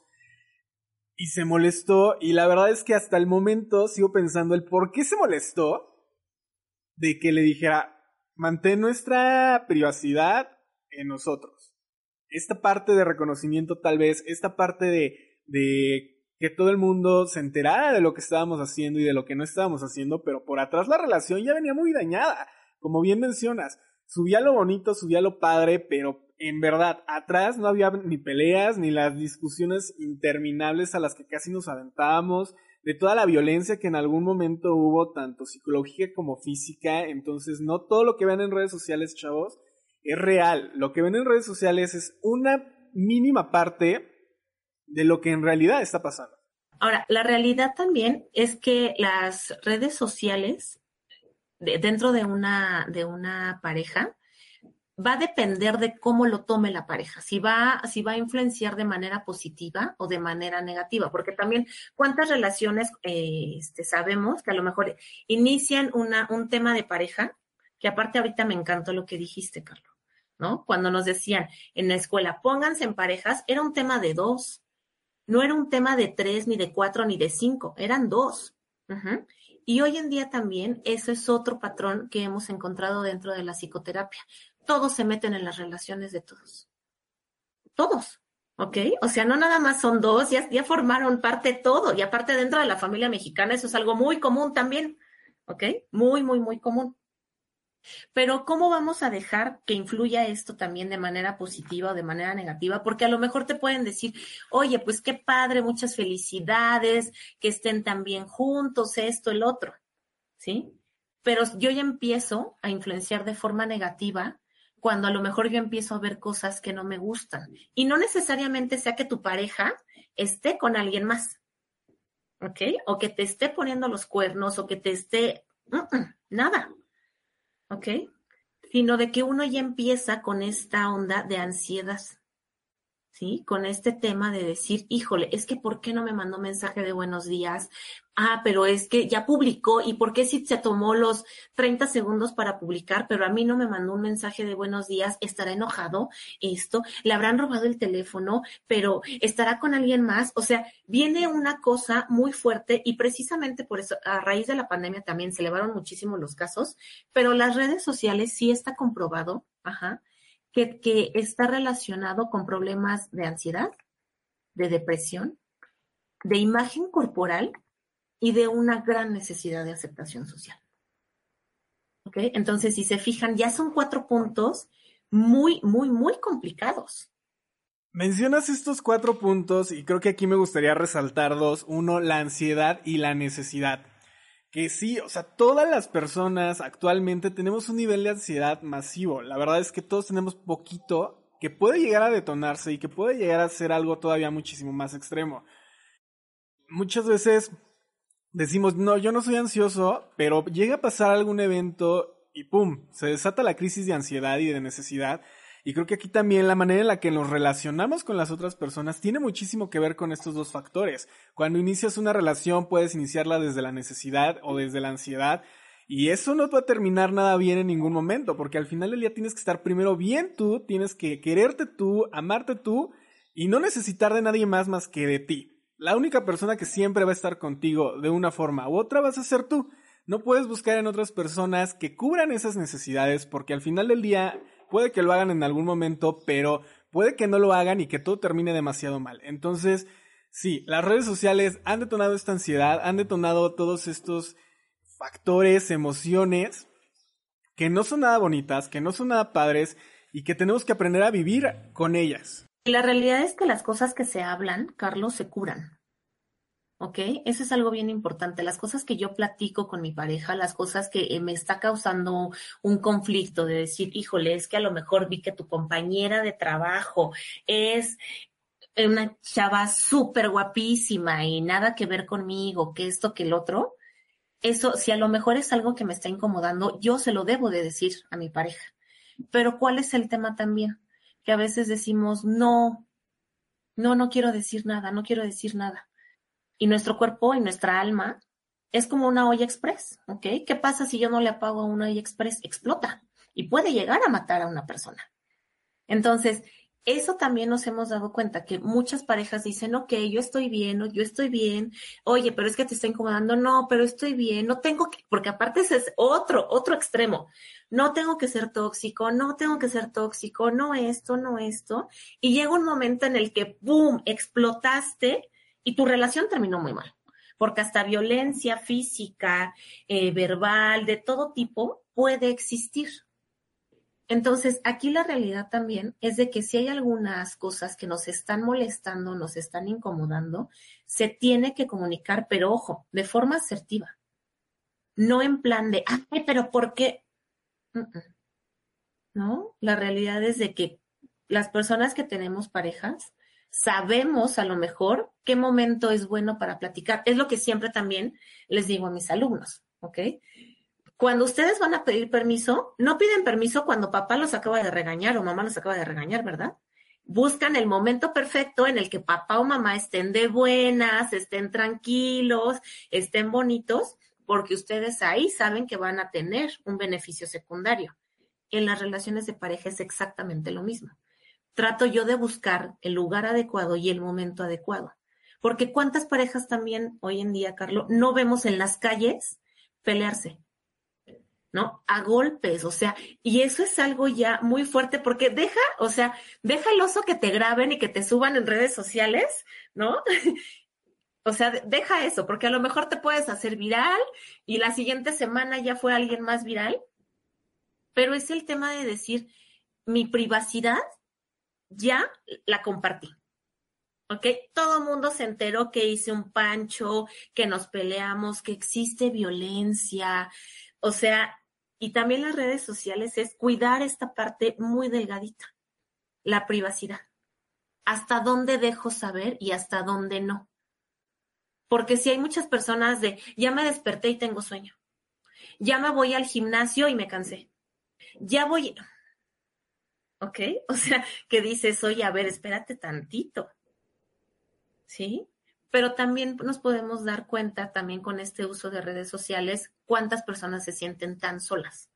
Y se molestó, y la verdad es que hasta el momento sigo pensando el por qué se molestó de que le dijera, mantén nuestra privacidad, en nosotros. Esta parte de reconocimiento tal vez, esta parte de, de que todo el mundo se enterara de lo que estábamos haciendo y de lo que no estábamos haciendo, pero por atrás la relación ya venía muy dañada, como bien mencionas. Subía lo bonito, subía lo padre, pero en verdad, atrás no había ni peleas, ni las discusiones interminables a las que casi nos aventábamos, de toda la violencia que en algún momento hubo, tanto psicológica como física. Entonces, no todo lo que ven en redes sociales, chavos, es real. Lo que ven en redes sociales es una mínima parte de lo que en realidad está pasando. Ahora, la realidad también es que las redes sociales dentro de una, de una pareja va a depender de cómo lo tome la pareja, si va, si va a influenciar de manera positiva o de manera negativa, porque también cuántas relaciones eh, este, sabemos que a lo mejor inician una, un tema de pareja, que aparte ahorita me encantó lo que dijiste, Carlos ¿no? Cuando nos decían en la escuela, pónganse en parejas, era un tema de dos. No era un tema de tres, ni de cuatro, ni de cinco, eran dos. Y hoy en día también eso es otro patrón que hemos encontrado dentro de la psicoterapia. Todos se meten en las relaciones de todos. Todos. ¿Ok? O sea, no nada más son dos, ya, ya formaron parte todo. Y aparte dentro de la familia mexicana eso es algo muy común también. ¿Ok? Muy, muy, muy común. Pero ¿cómo vamos a dejar que influya esto también de manera positiva o de manera negativa? Porque a lo mejor te pueden decir, oye, pues qué padre, muchas felicidades, que estén también juntos, esto, el otro, ¿sí? Pero yo ya empiezo a influenciar de forma negativa cuando a lo mejor yo empiezo a ver cosas que no me gustan. Y no necesariamente sea que tu pareja esté con alguien más, ¿ok? O que te esté poniendo los cuernos o que te esté... nada ¿ok? Sino de que uno ya empieza con esta onda de ansiedad, ¿sí? Con este tema de decir, híjole, es que ¿por qué no me mandó mensaje de buenos días? Ah, pero es que ya publicó y ¿por qué si se tomó los 30 segundos para publicar, pero a mí no me mandó un mensaje de buenos días? ¿Estará enojado esto? ¿Le habrán robado el teléfono? ¿Pero estará con alguien más? O sea, viene una cosa muy fuerte y precisamente por eso, a raíz de la pandemia también se elevaron muchísimo los casos, pero las redes sociales sí está comprobado, ajá, que, está relacionado con problemas de ansiedad, de depresión, de imagen corporal y de una gran necesidad de aceptación social. Entonces, si se fijan, ya son cuatro puntos muy, muy, muy complicados. Mencionas estos cuatro puntos y creo que aquí me gustaría resaltar dos. Uno, la ansiedad y la necesidad que sí, o sea, todas las personas actualmente tenemos un nivel de ansiedad masivo. La verdad es que todos tenemos poquito que puede llegar a detonarse y que puede llegar a ser algo todavía muchísimo más extremo. Muchas veces decimos, no, yo no soy ansioso, pero llega a pasar algún evento y ¡pum! Se desata la crisis de ansiedad y de necesidad y creo que aquí también la manera en la que nos relacionamos con las otras personas tiene muchísimo que ver con estos dos factores. Cuando inicias una relación puedes iniciarla desde la necesidad o desde la ansiedad y eso no va a terminar nada bien en ningún momento, porque al final del día tienes que estar primero bien tú, tienes que quererte tú, amarte tú y no necesitar de nadie más más que de ti. La única persona que siempre va a estar contigo de una forma u otra vas a ser tú. No puedes buscar en otras personas que cubran esas necesidades porque al final del día puede que lo hagan en algún momento, pero puede que no lo hagan y que todo termine demasiado mal. Entonces, sí, las redes sociales han detonado esta ansiedad, han detonado todos estos factores, emociones que no son nada bonitas, que no son nada padres y que tenemos que aprender a vivir con ellas. La realidad es que las cosas que se hablan, Carlos, se curan. ¿Ok? Eso es algo bien importante. Las cosas que yo platico con mi pareja, las cosas que eh, me está causando un conflicto de decir, híjole, es que a lo mejor vi que tu compañera de trabajo es una chava súper guapísima y nada que ver conmigo, que esto, que el otro. Eso, si a lo mejor es algo que me está incomodando, yo se lo debo de decir a mi pareja. Pero ¿cuál es el tema también? Que a veces decimos, no, no, no quiero decir nada, no quiero decir nada y nuestro cuerpo y nuestra alma es como una olla express, ¿ok? ¿Qué pasa si yo no le apago a una olla express? Explota y puede llegar a matar a una persona. Entonces, eso también nos hemos dado cuenta que muchas parejas dicen, ok, yo estoy bien, o yo estoy bien, oye, pero es que te está incomodando, no, pero estoy bien, no tengo que, porque aparte ese es otro, otro extremo, no tengo que ser tóxico, no tengo que ser tóxico, no esto, no esto, y llega un momento en el que, ¡boom!, explotaste y tu relación terminó muy mal, porque hasta violencia física, eh, verbal, de todo tipo puede existir. Entonces, aquí la realidad también es de que si hay algunas cosas que nos están molestando, nos están incomodando, se tiene que comunicar, pero ojo, de forma asertiva. No en plan de, ay, pero ¿por qué? ¿No? La realidad es de que las personas que tenemos parejas sabemos a lo mejor qué momento es bueno para platicar. Es lo que siempre también les digo a mis alumnos, ¿ok? Cuando ustedes van a pedir permiso, no piden permiso cuando papá los acaba de regañar o mamá los acaba de regañar, ¿verdad? Buscan el momento perfecto en el que papá o mamá estén de buenas, estén tranquilos, estén bonitos, porque ustedes ahí saben que van a tener un beneficio secundario. En las relaciones de pareja es exactamente lo mismo trato yo de buscar el lugar adecuado y el momento adecuado. Porque cuántas parejas también hoy en día, Carlos, no vemos en las calles pelearse, ¿no? A golpes, o sea, y eso es algo ya muy fuerte porque deja, o sea, deja el oso que te graben y que te suban en redes sociales, ¿no? o sea, deja eso, porque a lo mejor te puedes hacer viral y la siguiente semana ya fue alguien más viral, pero es el tema de decir, mi privacidad ya la compartí. ¿Ok? Todo mundo se enteró que hice un pancho, que nos peleamos, que existe violencia. O sea, y también las redes sociales es cuidar esta parte muy delgadita, la privacidad. Hasta dónde dejo saber y hasta dónde no. Porque si hay muchas personas de, ya me desperté y tengo sueño. Ya me voy al gimnasio y me cansé. Ya voy, ¿Ok? O sea, que dices, oye, a ver, espérate tantito. ¿Sí? Pero también nos podemos dar cuenta, también con este uso de redes sociales, cuántas personas se sienten tan solas.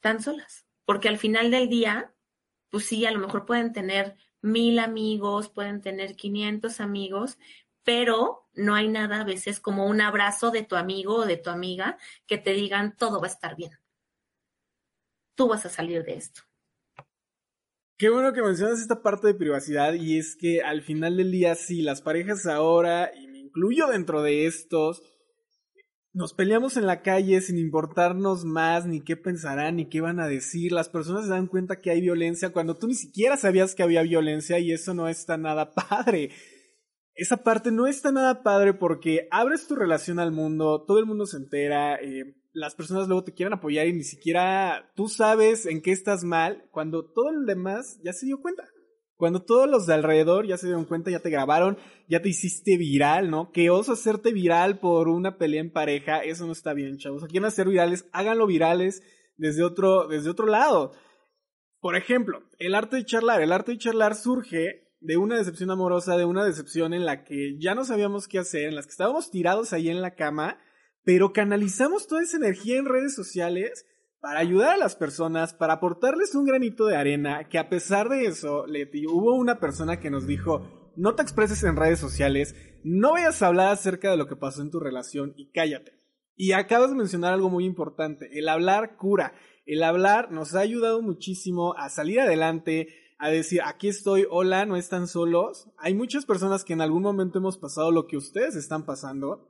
Tan solas. Porque al final del día, pues sí, a lo mejor pueden tener mil amigos, pueden tener 500 amigos, pero no hay nada a veces como un abrazo de tu amigo o de tu amiga que te digan todo va a estar bien. Tú vas a salir de esto. Qué bueno que mencionas esta parte de privacidad y es que al final del día sí, las parejas ahora, y me incluyo dentro de estos, nos peleamos en la calle sin importarnos más ni qué pensarán ni qué van a decir. Las personas se dan cuenta que hay violencia cuando tú ni siquiera sabías que había violencia y eso no está nada padre esa parte no está nada padre porque abres tu relación al mundo, todo el mundo se entera, eh, las personas luego te quieren apoyar y ni siquiera tú sabes en qué estás mal cuando todo el demás ya se dio cuenta. Cuando todos los de alrededor ya se dieron cuenta, ya te grabaron, ya te hiciste viral, ¿no? Que oso hacerte viral por una pelea en pareja, eso no está bien, chavos. quieren hacer virales, háganlo virales desde otro, desde otro lado. Por ejemplo, el arte de charlar. El arte de charlar surge de una decepción amorosa, de una decepción en la que ya no sabíamos qué hacer, en las que estábamos tirados ahí en la cama, pero canalizamos toda esa energía en redes sociales para ayudar a las personas, para aportarles un granito de arena, que a pesar de eso, Leti, hubo una persona que nos dijo, no te expreses en redes sociales, no vayas a hablar acerca de lo que pasó en tu relación y cállate. Y acabas de mencionar algo muy importante, el hablar cura. El hablar nos ha ayudado muchísimo a salir adelante, a decir, aquí estoy, hola, no están solos. Hay muchas personas que en algún momento hemos pasado lo que ustedes están pasando.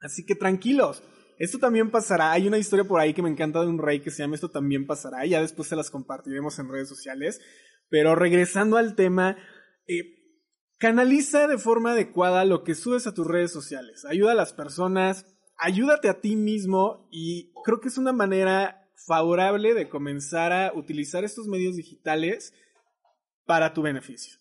Así que tranquilos, esto también pasará. Hay una historia por ahí que me encanta de un rey que se llama Esto también pasará. Ya después se las compartiremos en redes sociales. Pero regresando al tema, eh, canaliza de forma adecuada lo que subes a tus redes sociales. Ayuda a las personas, ayúdate a ti mismo y creo que es una manera favorable de comenzar a utilizar estos medios digitales para tu beneficio.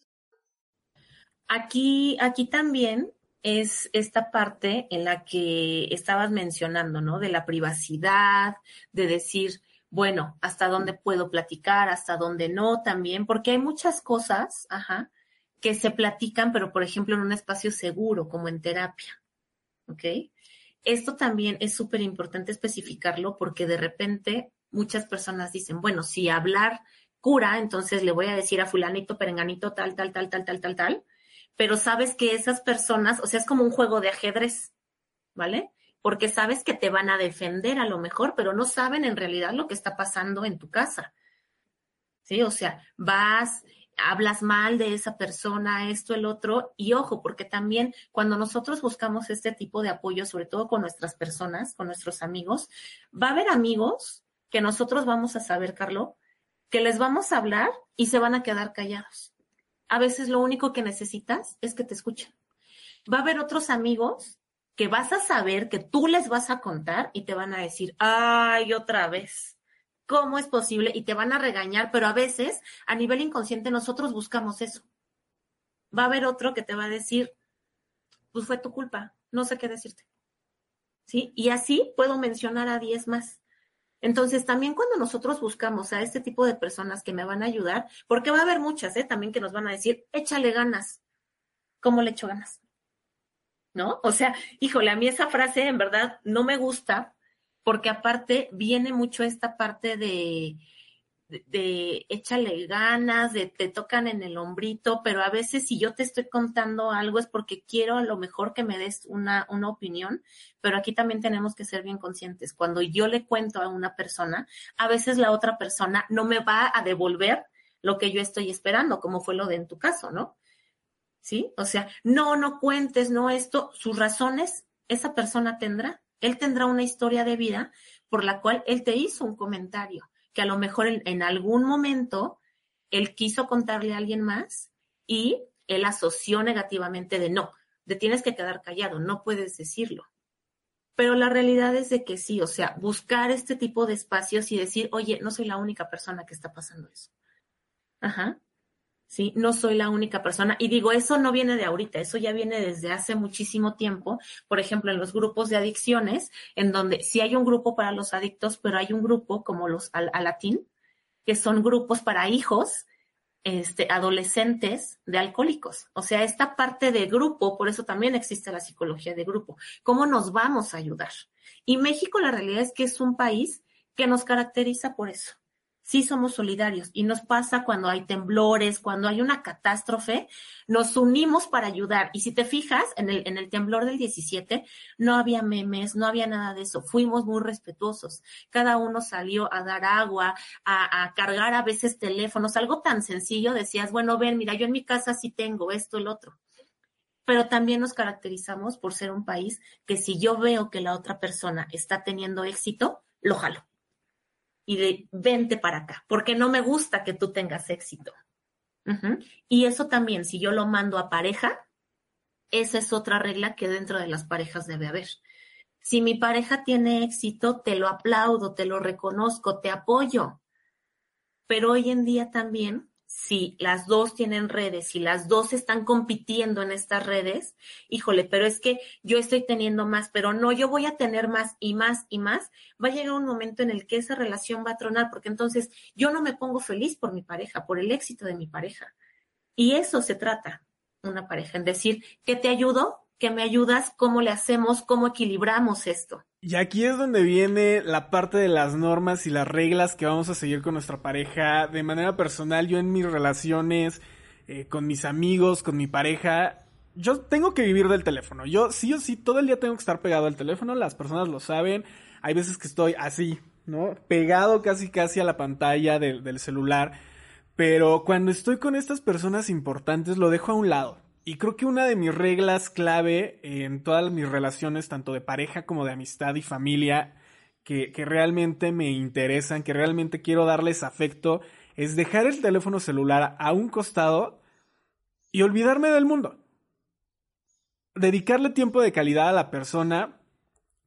Aquí, aquí también es esta parte en la que estabas mencionando, ¿no? De la privacidad, de decir, bueno, hasta dónde puedo platicar, hasta dónde no también, porque hay muchas cosas, ajá, que se platican, pero por ejemplo en un espacio seguro, como en terapia, ¿ok? Esto también es súper importante especificarlo porque de repente muchas personas dicen, bueno, si hablar cura, entonces le voy a decir a fulanito, perenganito, tal, tal, tal, tal, tal, tal, tal, pero sabes que esas personas, o sea, es como un juego de ajedrez, ¿vale? Porque sabes que te van a defender a lo mejor, pero no saben en realidad lo que está pasando en tu casa. ¿Sí? O sea, vas, hablas mal de esa persona, esto, el otro, y ojo, porque también cuando nosotros buscamos este tipo de apoyo, sobre todo con nuestras personas, con nuestros amigos, va a haber amigos que nosotros vamos a saber, Carlos, que les vamos a hablar y se van a quedar callados. A veces lo único que necesitas es que te escuchen. Va a haber otros amigos que vas a saber que tú les vas a contar y te van a decir, ay, otra vez, ¿cómo es posible? Y te van a regañar, pero a veces a nivel inconsciente nosotros buscamos eso. Va a haber otro que te va a decir, pues fue tu culpa, no sé qué decirte. ¿Sí? Y así puedo mencionar a diez más. Entonces, también cuando nosotros buscamos a este tipo de personas que me van a ayudar, porque va a haber muchas, ¿eh? También que nos van a decir, échale ganas. ¿Cómo le echo ganas? ¿No? O sea, híjole, a mí esa frase en verdad no me gusta, porque aparte viene mucho esta parte de, de, échale ganas, de te tocan en el hombrito, pero a veces si yo te estoy contando algo es porque quiero a lo mejor que me des una, una opinión, pero aquí también tenemos que ser bien conscientes. Cuando yo le cuento a una persona, a veces la otra persona no me va a devolver lo que yo estoy esperando, como fue lo de en tu caso, ¿no? ¿Sí? O sea, no, no cuentes, no esto, sus razones, esa persona tendrá. Él tendrá una historia de vida por la cual él te hizo un comentario que a lo mejor en, algún momento él quiso contarle a alguien más y él asoció negativamente de no, de tienes que quedar callado, no puedes decirlo. Pero la realidad es de que sí, o sea, buscar este tipo de espacios y decir, oye, no soy la única persona que está pasando eso. Ajá. ¿Sí? No soy la única persona. Y digo, eso no viene de ahorita, eso ya viene desde hace muchísimo tiempo. Por ejemplo, en los grupos de adicciones, en donde sí hay un grupo para los adictos, pero hay un grupo como los al, latín, que son grupos para hijos, este, adolescentes de alcohólicos. O sea, esta parte de grupo, por eso también existe la psicología de grupo. ¿Cómo nos vamos a ayudar? Y México, la realidad es que es un país que nos caracteriza por eso sí somos solidarios y nos pasa cuando hay temblores, cuando hay una catástrofe, nos unimos para ayudar. Y si te fijas, en el, en el temblor del 17 no había memes, no había nada de eso, fuimos muy respetuosos. Cada uno salió a dar agua, a, a cargar a veces teléfonos, algo tan sencillo, decías, bueno, ven, mira, yo en mi casa sí tengo esto, el otro pero también nos caracterizamos por ser un país que si yo veo que la otra persona está teniendo éxito, lo jalo y de vente para acá, porque no me gusta que tú tengas éxito. Y eso también, si yo lo mando a pareja, esa es otra regla que dentro de las parejas debe haber. Si mi pareja tiene éxito, te lo aplaudo, te lo reconozco, te apoyo. Pero hoy en día también si las dos tienen redes, si las dos están compitiendo en estas redes, híjole, pero es que yo estoy teniendo más, pero no, yo voy a tener más y más y más, va a llegar un momento en el que esa relación va a tronar, porque entonces yo no me pongo feliz por mi pareja, por el éxito de mi pareja. Y eso se trata una pareja, en decir, que te ayudo, que me ayudas, cómo le hacemos, cómo equilibramos esto. Y aquí es donde viene la parte de las normas y las reglas que vamos a seguir con nuestra pareja. De manera personal, yo en mis relaciones, eh, con mis amigos, con mi pareja, yo tengo que vivir del teléfono. Yo sí o sí todo el día tengo que estar pegado al teléfono, las personas lo saben. Hay veces que estoy así, ¿no? Pegado casi casi a la pantalla del celular. Pero cuando estoy con estas personas importantes lo dejo a un lado. Y creo que una de mis reglas clave en todas mis relaciones, tanto de pareja como de amistad y familia, que, que, realmente me interesan, que realmente quiero darles afecto, es dejar el teléfono celular a un costado y olvidarme del mundo. Dedicarle tiempo de calidad a la persona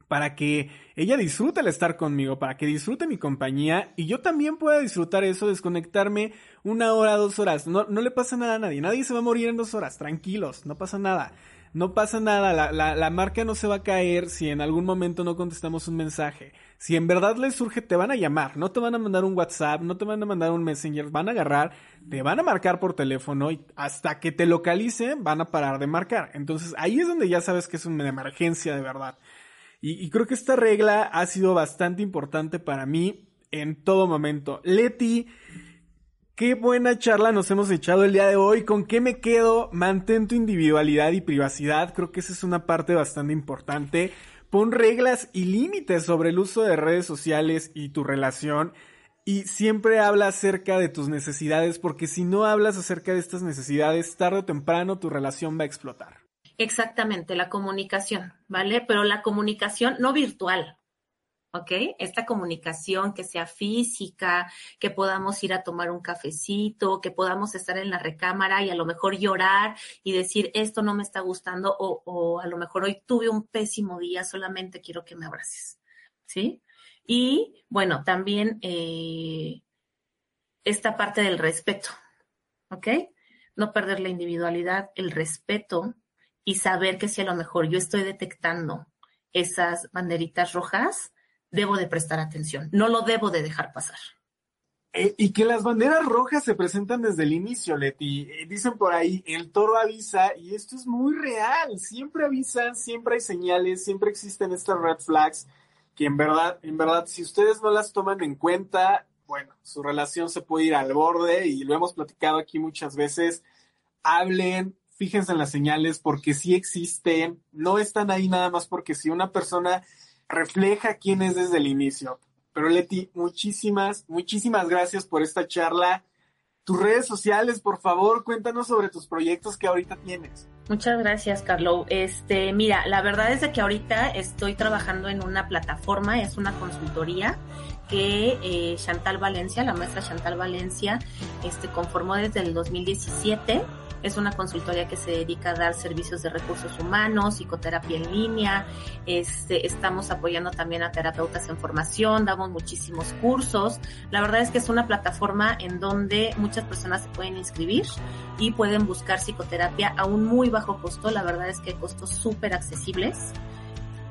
para que ella disfrute el estar conmigo, para que disfrute mi compañía y yo también pueda disfrutar eso, desconectarme una hora, dos horas. No, no le pasa nada a nadie, nadie se va a morir en dos horas, tranquilos, no pasa nada. No pasa nada, la, la, la marca no se va a caer si en algún momento no contestamos un mensaje. Si en verdad les surge, te van a llamar, no te van a mandar un WhatsApp, no te van a mandar un Messenger, van a agarrar, te van a marcar por teléfono y hasta que te localicen van a parar de marcar. Entonces ahí es donde ya sabes que es una emergencia de verdad. Y, creo que esta regla ha sido bastante importante para mí en todo momento. Leti, qué buena charla nos hemos echado el día de hoy. ¿Con qué me quedo? Mantén tu individualidad y privacidad. Creo que esa es una parte bastante importante. Pon reglas y límites sobre el uso de redes sociales y tu relación. Y siempre habla acerca de tus necesidades, porque si no hablas acerca de estas necesidades, tarde o temprano tu relación va a explotar. Exactamente, la comunicación, ¿vale? Pero la comunicación no virtual, ¿ok? Esta comunicación que sea física, que podamos ir a tomar un cafecito, que podamos estar en la recámara y a lo mejor llorar y decir, esto no me está gustando o, o a lo mejor hoy tuve un pésimo día, solamente quiero que me abraces, ¿sí? Y bueno, también eh, esta parte del respeto, ¿ok? No perder la individualidad, el respeto, y saber que si a lo mejor yo estoy detectando esas banderitas rojas, debo de prestar atención, no lo debo de dejar pasar. Eh, y que las banderas rojas se presentan desde el inicio, Leti. Eh, dicen por ahí, el toro avisa, y esto es muy real. Siempre avisan, siempre hay señales, siempre existen estas red flags, que en verdad, en verdad, si ustedes no las toman en cuenta, bueno, su relación se puede ir al borde, y lo hemos platicado aquí muchas veces. Hablen, fíjense en las señales porque sí existen, no están ahí nada más porque si una persona refleja quién es desde el inicio. Pero Leti, muchísimas, muchísimas gracias por esta charla. Tus redes sociales, por favor, cuéntanos sobre tus proyectos que ahorita tienes. Muchas gracias, Carlo. Este, mira, la verdad es de que ahorita estoy trabajando en una plataforma, es una consultoría que eh, Chantal Valencia, la maestra Chantal Valencia, este, conformó desde el 2017 es una consultoría que se dedica a dar servicios de recursos humanos, psicoterapia en línea. Este, estamos apoyando también a terapeutas en formación, damos muchísimos cursos. La verdad es que es una plataforma en donde muchas personas se pueden inscribir y pueden buscar psicoterapia a un muy bajo costo. La verdad es que hay costos súper accesibles.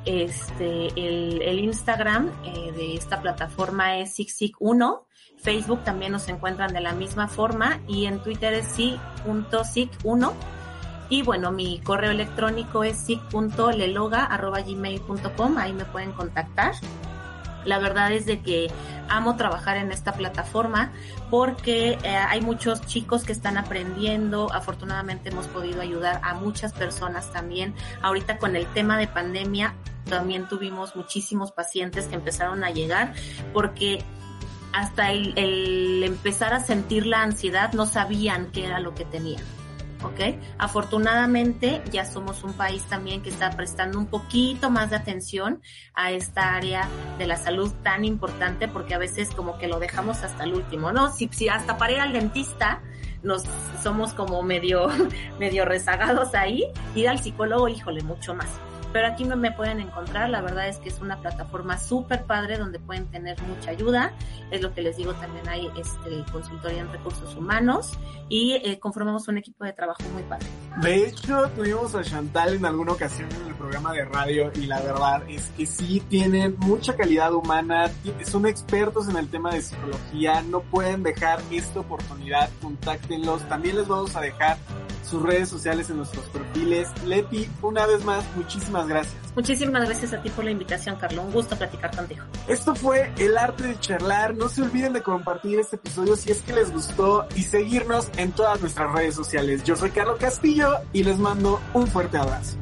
Este, el, Instagram eh, de esta plataforma es SIGSIG1. Facebook también nos encuentran de la misma forma y en Twitter es sig.sig1. Y bueno, mi correo electrónico es sig.leloga.gmail.com, ahí me pueden contactar. La verdad es de que amo trabajar en esta plataforma porque eh, hay muchos chicos que están aprendiendo. Afortunadamente hemos podido ayudar a muchas personas también. Ahorita con el tema de pandemia también tuvimos muchísimos pacientes que empezaron a llegar porque hasta el, el empezar a sentir la ansiedad no sabían qué era lo que tenían. ¿ok? Afortunadamente ya somos un país también que está prestando un poquito más de atención a esta área de la salud tan importante porque a veces como que lo dejamos hasta el último, ¿no? Si, si hasta para ir al dentista nos somos como medio, medio rezagados ahí, ir al psicólogo, híjole, mucho más pero aquí me, pueden encontrar. La verdad es que es una plataforma súper padre donde pueden tener mucha ayuda. Es lo que les digo, también hay este, consultoría en recursos humanos y eh, conformamos un equipo de trabajo muy padre. De hecho, tuvimos a Chantal en alguna ocasión en el programa de radio y la verdad es que sí tienen mucha calidad humana, son expertos en el tema de psicología, no pueden dejar esta oportunidad, contáctenlos. También les vamos a dejar sus redes sociales en nuestros perfiles. Leti, una vez más, muchísimas gracias. Muchísimas gracias a ti por la invitación, Carlos. Un gusto platicar contigo. Esto fue El Arte de Charlar. No se olviden de compartir este episodio si es que les gustó y seguirnos en todas nuestras redes sociales. Yo soy Carlos Castillo y les mando un fuerte abrazo.